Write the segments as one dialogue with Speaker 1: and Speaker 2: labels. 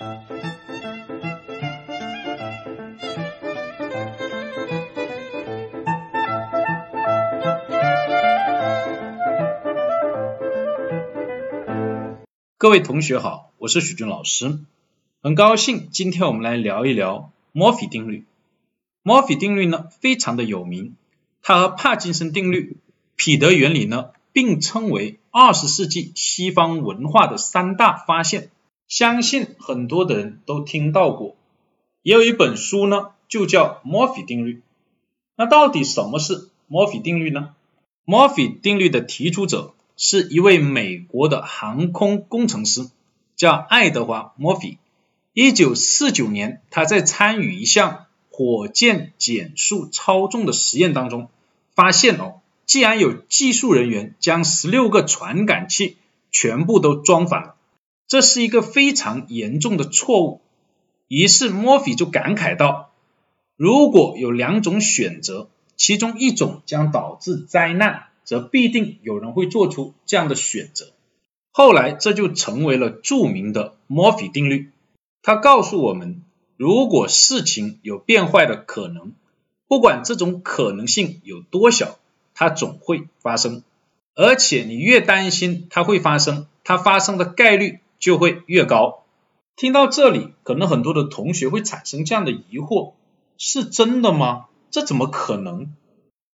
Speaker 1: 各位同学好，我是许军老师，很高兴今天我们来聊一聊墨菲定律。墨菲定律呢非常的有名，它和帕金森定律、彼得原理呢并称为二十世纪西方文化的三大发现，相信很多的人都听到过。也有一本书呢就叫墨菲定律。那到底什么是墨菲定律呢？墨菲定律的提出者。是一位美国的航空工程师，叫爱德华·墨菲。一九四九年，他在参与一项火箭减速操纵的实验当中，发现哦，既然有技术人员将十六个传感器全部都装反了，这是一个非常严重的错误。于是墨菲就感慨道：“如果有两种选择，其中一种将导致灾难。”则必定有人会做出这样的选择。后来这就成为了著名的墨菲定律。它告诉我们，如果事情有变坏的可能，不管这种可能性有多小，它总会发生。而且你越担心它会发生，它发生的概率就会越高。听到这里，可能很多的同学会产生这样的疑惑：是真的吗？这怎么可能？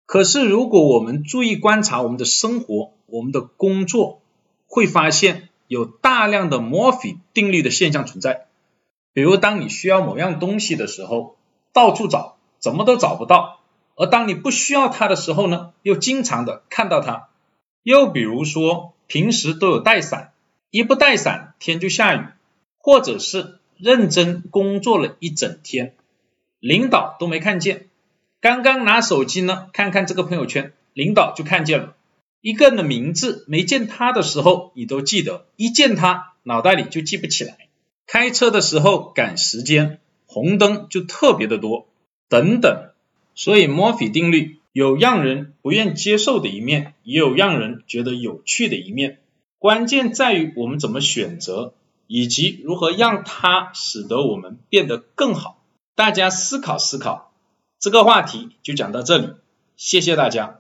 Speaker 1: 可是，如果我们注意观察我们的生活、我们的工作，会发现有大量的墨菲定律的现象存在。比如，当你需要某样东西的时候，到处找，怎么都找不到；而当你不需要它的时候呢，又经常的看到它。又比如说，平时都有带伞，一不带伞，天就下雨；或者是认真工作了一整天，领导都没看见。刚刚拿手机呢，看看这个朋友圈，领导就看见了。一个人的名字没见他的时候，你都记得；一见他，脑袋里就记不起来。开车的时候赶时间，红灯就特别的多，等等。所以墨菲定律有让人不愿接受的一面，也有让人觉得有趣的一面。关键在于我们怎么选择，以及如何让它使得我们变得更好。大家思考思考。这个话题就讲到这里，谢谢大家。